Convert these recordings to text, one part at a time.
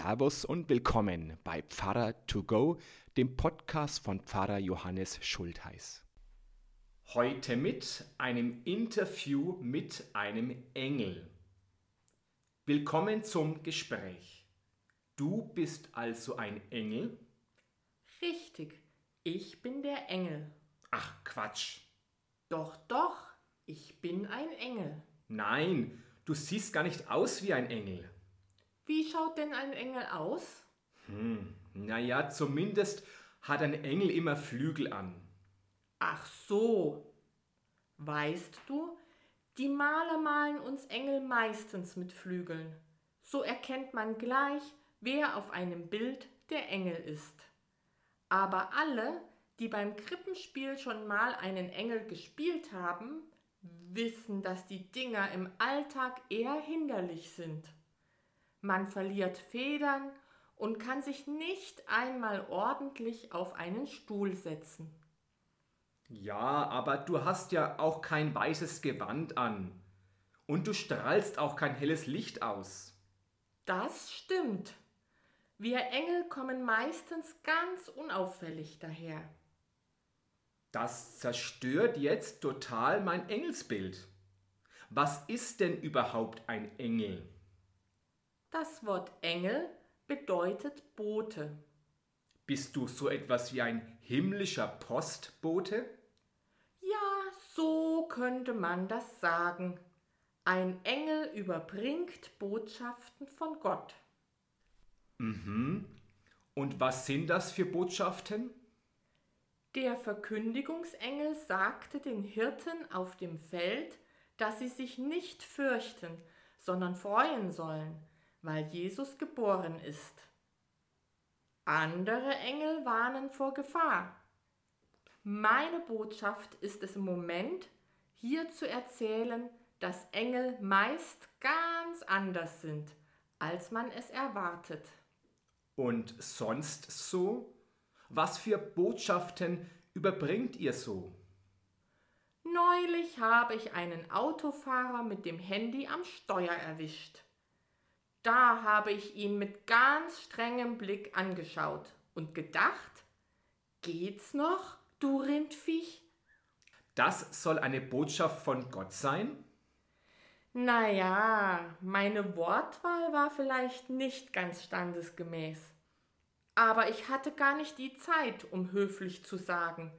Servus und willkommen bei Pfarrer to go, dem Podcast von Pfarrer Johannes Schultheiß. Heute mit einem Interview mit einem Engel. Willkommen zum Gespräch. Du bist also ein Engel? Richtig, ich bin der Engel. Ach Quatsch. Doch, doch, ich bin ein Engel. Nein, du siehst gar nicht aus wie ein Engel. Wie schaut denn ein Engel aus? Hm, naja, zumindest hat ein Engel immer Flügel an. Ach so. Weißt du, die Maler malen uns Engel meistens mit Flügeln. So erkennt man gleich, wer auf einem Bild der Engel ist. Aber alle, die beim Krippenspiel schon mal einen Engel gespielt haben, wissen, dass die Dinger im Alltag eher hinderlich sind. Man verliert Federn und kann sich nicht einmal ordentlich auf einen Stuhl setzen. Ja, aber du hast ja auch kein weißes Gewand an. Und du strahlst auch kein helles Licht aus. Das stimmt. Wir Engel kommen meistens ganz unauffällig daher. Das zerstört jetzt total mein Engelsbild. Was ist denn überhaupt ein Engel? Das Wort Engel bedeutet Bote. Bist du so etwas wie ein himmlischer Postbote? Ja, so könnte man das sagen. Ein Engel überbringt Botschaften von Gott. Mhm. Und was sind das für Botschaften? Der Verkündigungsengel sagte den Hirten auf dem Feld, dass sie sich nicht fürchten, sondern freuen sollen, weil Jesus geboren ist. Andere Engel warnen vor Gefahr. Meine Botschaft ist es im Moment, hier zu erzählen, dass Engel meist ganz anders sind, als man es erwartet. Und sonst so? Was für Botschaften überbringt ihr so? Neulich habe ich einen Autofahrer mit dem Handy am Steuer erwischt. Da habe ich ihn mit ganz strengem Blick angeschaut und gedacht, geht's noch, du Rindviech? Das soll eine Botschaft von Gott sein? Naja, meine Wortwahl war vielleicht nicht ganz standesgemäß. Aber ich hatte gar nicht die Zeit, um höflich zu sagen.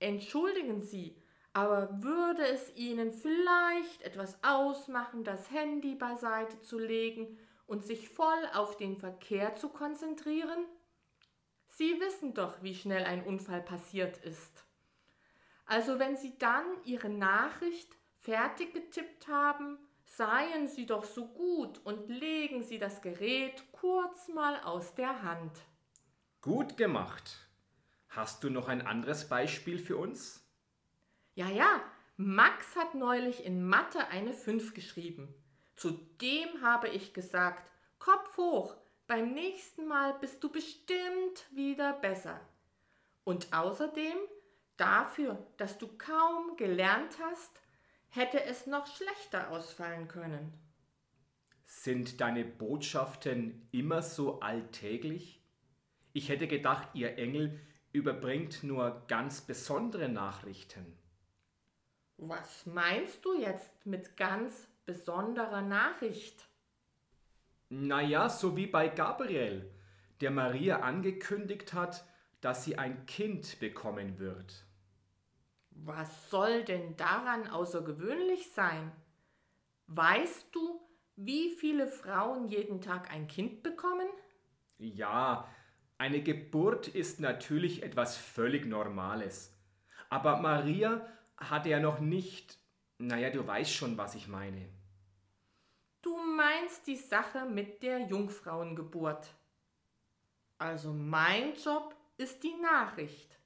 Entschuldigen Sie, aber würde es Ihnen vielleicht etwas ausmachen, das Handy beiseite zu legen und sich voll auf den Verkehr zu konzentrieren? Sie wissen doch, wie schnell ein Unfall passiert ist. Also wenn Sie dann Ihre Nachricht fertig getippt haben, seien Sie doch so gut und legen Sie das Gerät kurz mal aus der Hand. Gut gemacht. Hast du noch ein anderes Beispiel für uns? Ja, ja, Max hat neulich in Mathe eine 5 geschrieben. Zudem habe ich gesagt, Kopf hoch, beim nächsten Mal bist du bestimmt wieder besser. Und außerdem, dafür, dass du kaum gelernt hast, hätte es noch schlechter ausfallen können. Sind deine Botschaften immer so alltäglich? Ich hätte gedacht, ihr Engel überbringt nur ganz besondere Nachrichten. Was meinst du jetzt mit ganz besonderer Nachricht? Naja, so wie bei Gabriel, der Maria angekündigt hat, dass sie ein Kind bekommen wird. Was soll denn daran außergewöhnlich sein? Weißt du, wie viele Frauen jeden Tag ein Kind bekommen? Ja, eine Geburt ist natürlich etwas völlig Normales. Aber Maria hatte ja noch nicht, naja, du weißt schon, was ich meine. Du meinst die Sache mit der Jungfrauengeburt. Also mein Job ist die Nachricht.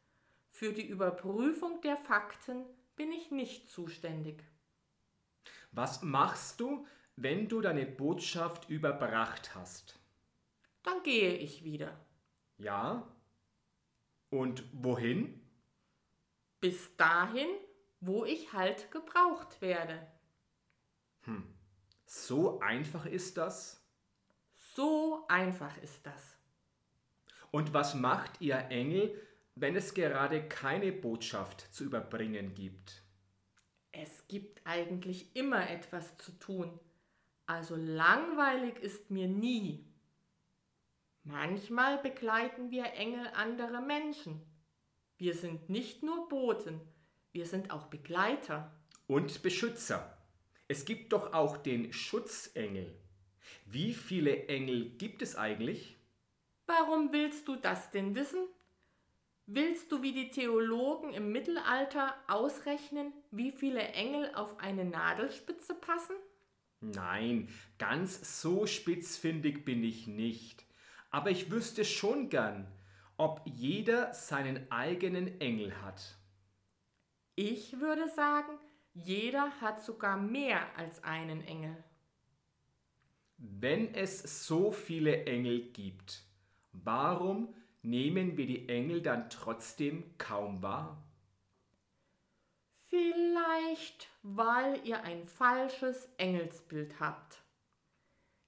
Für die Überprüfung der Fakten bin ich nicht zuständig. Was machst du, wenn du deine Botschaft überbracht hast? Dann gehe ich wieder. Ja? Und wohin? Bis dahin, wo ich halt gebraucht werde. Hm. So einfach ist das? So einfach ist das. Und was macht ihr Engel, wenn es gerade keine Botschaft zu überbringen gibt? Es gibt eigentlich immer etwas zu tun, also langweilig ist mir nie. Manchmal begleiten wir Engel andere Menschen. Wir sind nicht nur Boten, wir sind auch Begleiter. Und Beschützer. Es gibt doch auch den Schutzengel. Wie viele Engel gibt es eigentlich? Warum willst du das denn wissen? Willst du wie die Theologen im Mittelalter ausrechnen, wie viele Engel auf eine Nadelspitze passen? Nein, ganz so spitzfindig bin ich nicht. Aber ich wüsste schon gern, ob jeder seinen eigenen Engel hat. Ich würde sagen, jeder hat sogar mehr als einen Engel. Wenn es so viele Engel gibt, warum nehmen wir die Engel dann trotzdem kaum wahr? Vielleicht, weil ihr ein falsches Engelsbild habt.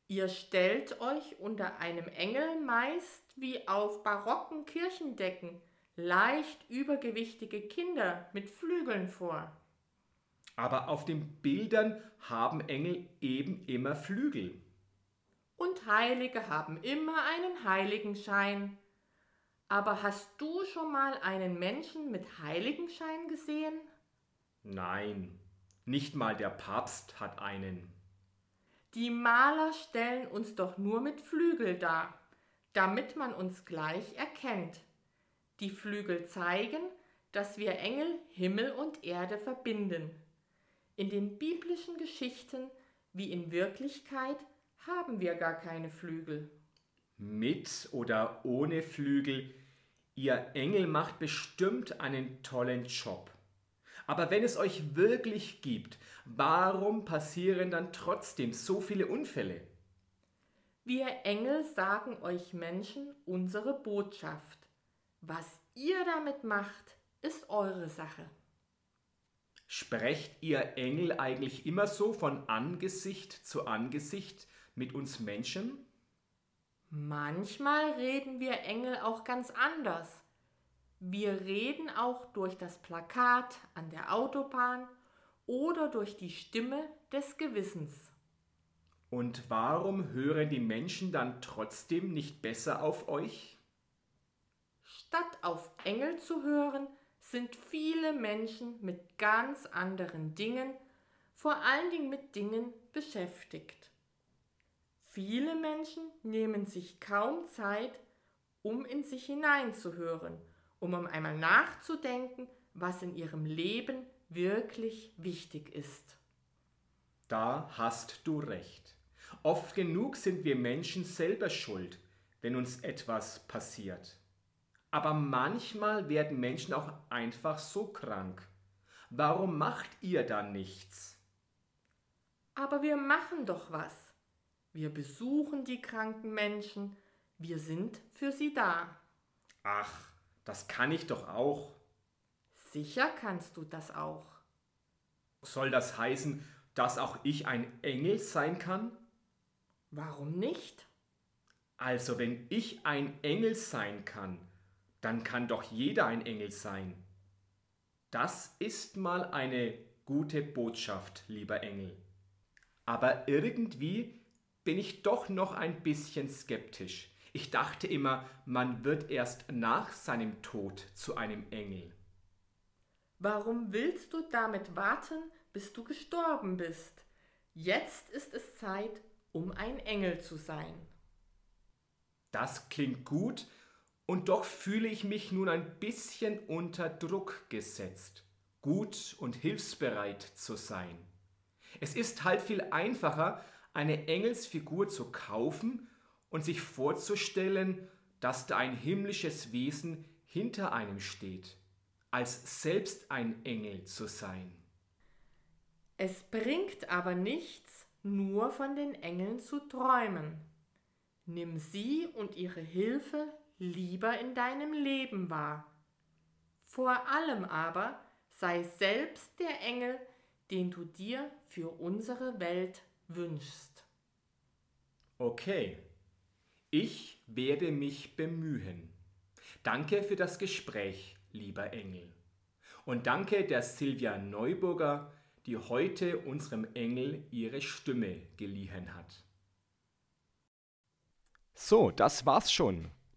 Ihr stellt euch unter einem Engel meist wie auf barocken Kirchendecken leicht übergewichtige Kinder mit Flügeln vor. Aber auf den Bildern haben Engel eben immer Flügel. Und Heilige haben immer einen Heiligenschein. Aber hast du schon mal einen Menschen mit Heiligenschein gesehen? Nein, nicht mal der Papst hat einen. Die Maler stellen uns doch nur mit Flügel dar, damit man uns gleich erkennt. Die Flügel zeigen, dass wir Engel Himmel und Erde verbinden. In den biblischen Geschichten wie in Wirklichkeit haben wir gar keine Flügel. Mit oder ohne Flügel, ihr Engel macht bestimmt einen tollen Job. Aber wenn es euch wirklich gibt, warum passieren dann trotzdem so viele Unfälle? Wir Engel sagen euch Menschen unsere Botschaft. Was ihr damit macht, ist eure Sache. Sprecht ihr Engel eigentlich immer so von Angesicht zu Angesicht mit uns Menschen? Manchmal reden wir Engel auch ganz anders. Wir reden auch durch das Plakat an der Autobahn oder durch die Stimme des Gewissens. Und warum hören die Menschen dann trotzdem nicht besser auf euch? Statt auf Engel zu hören, sind viele Menschen mit ganz anderen Dingen, vor allen Dingen mit Dingen beschäftigt. Viele Menschen nehmen sich kaum Zeit, um in sich hineinzuhören um einmal nachzudenken, was in ihrem Leben wirklich wichtig ist. Da hast du recht. Oft genug sind wir Menschen selber schuld, wenn uns etwas passiert. Aber manchmal werden Menschen auch einfach so krank. Warum macht ihr dann nichts? Aber wir machen doch was. Wir besuchen die kranken Menschen, wir sind für sie da. Ach, das kann ich doch auch. Sicher kannst du das auch. Soll das heißen, dass auch ich ein Engel sein kann? Warum nicht? Also wenn ich ein Engel sein kann, dann kann doch jeder ein Engel sein. Das ist mal eine gute Botschaft, lieber Engel. Aber irgendwie bin ich doch noch ein bisschen skeptisch. Ich dachte immer, man wird erst nach seinem Tod zu einem Engel. Warum willst du damit warten, bis du gestorben bist? Jetzt ist es Zeit, um ein Engel zu sein. Das klingt gut, und doch fühle ich mich nun ein bisschen unter Druck gesetzt, gut und hilfsbereit zu sein. Es ist halt viel einfacher, eine Engelsfigur zu kaufen und sich vorzustellen, dass da ein himmlisches Wesen hinter einem steht, als selbst ein Engel zu sein. Es bringt aber nichts, nur von den Engeln zu träumen. Nimm sie und ihre Hilfe lieber in deinem Leben wahr. Vor allem aber sei selbst der Engel, den du dir für unsere Welt wünschst. Okay, Ich werde mich bemühen. Danke für das Gespräch, lieber Engel. Und danke der Silvia Neuburger, die heute unserem Engel ihre Stimme geliehen hat. So, das war's schon.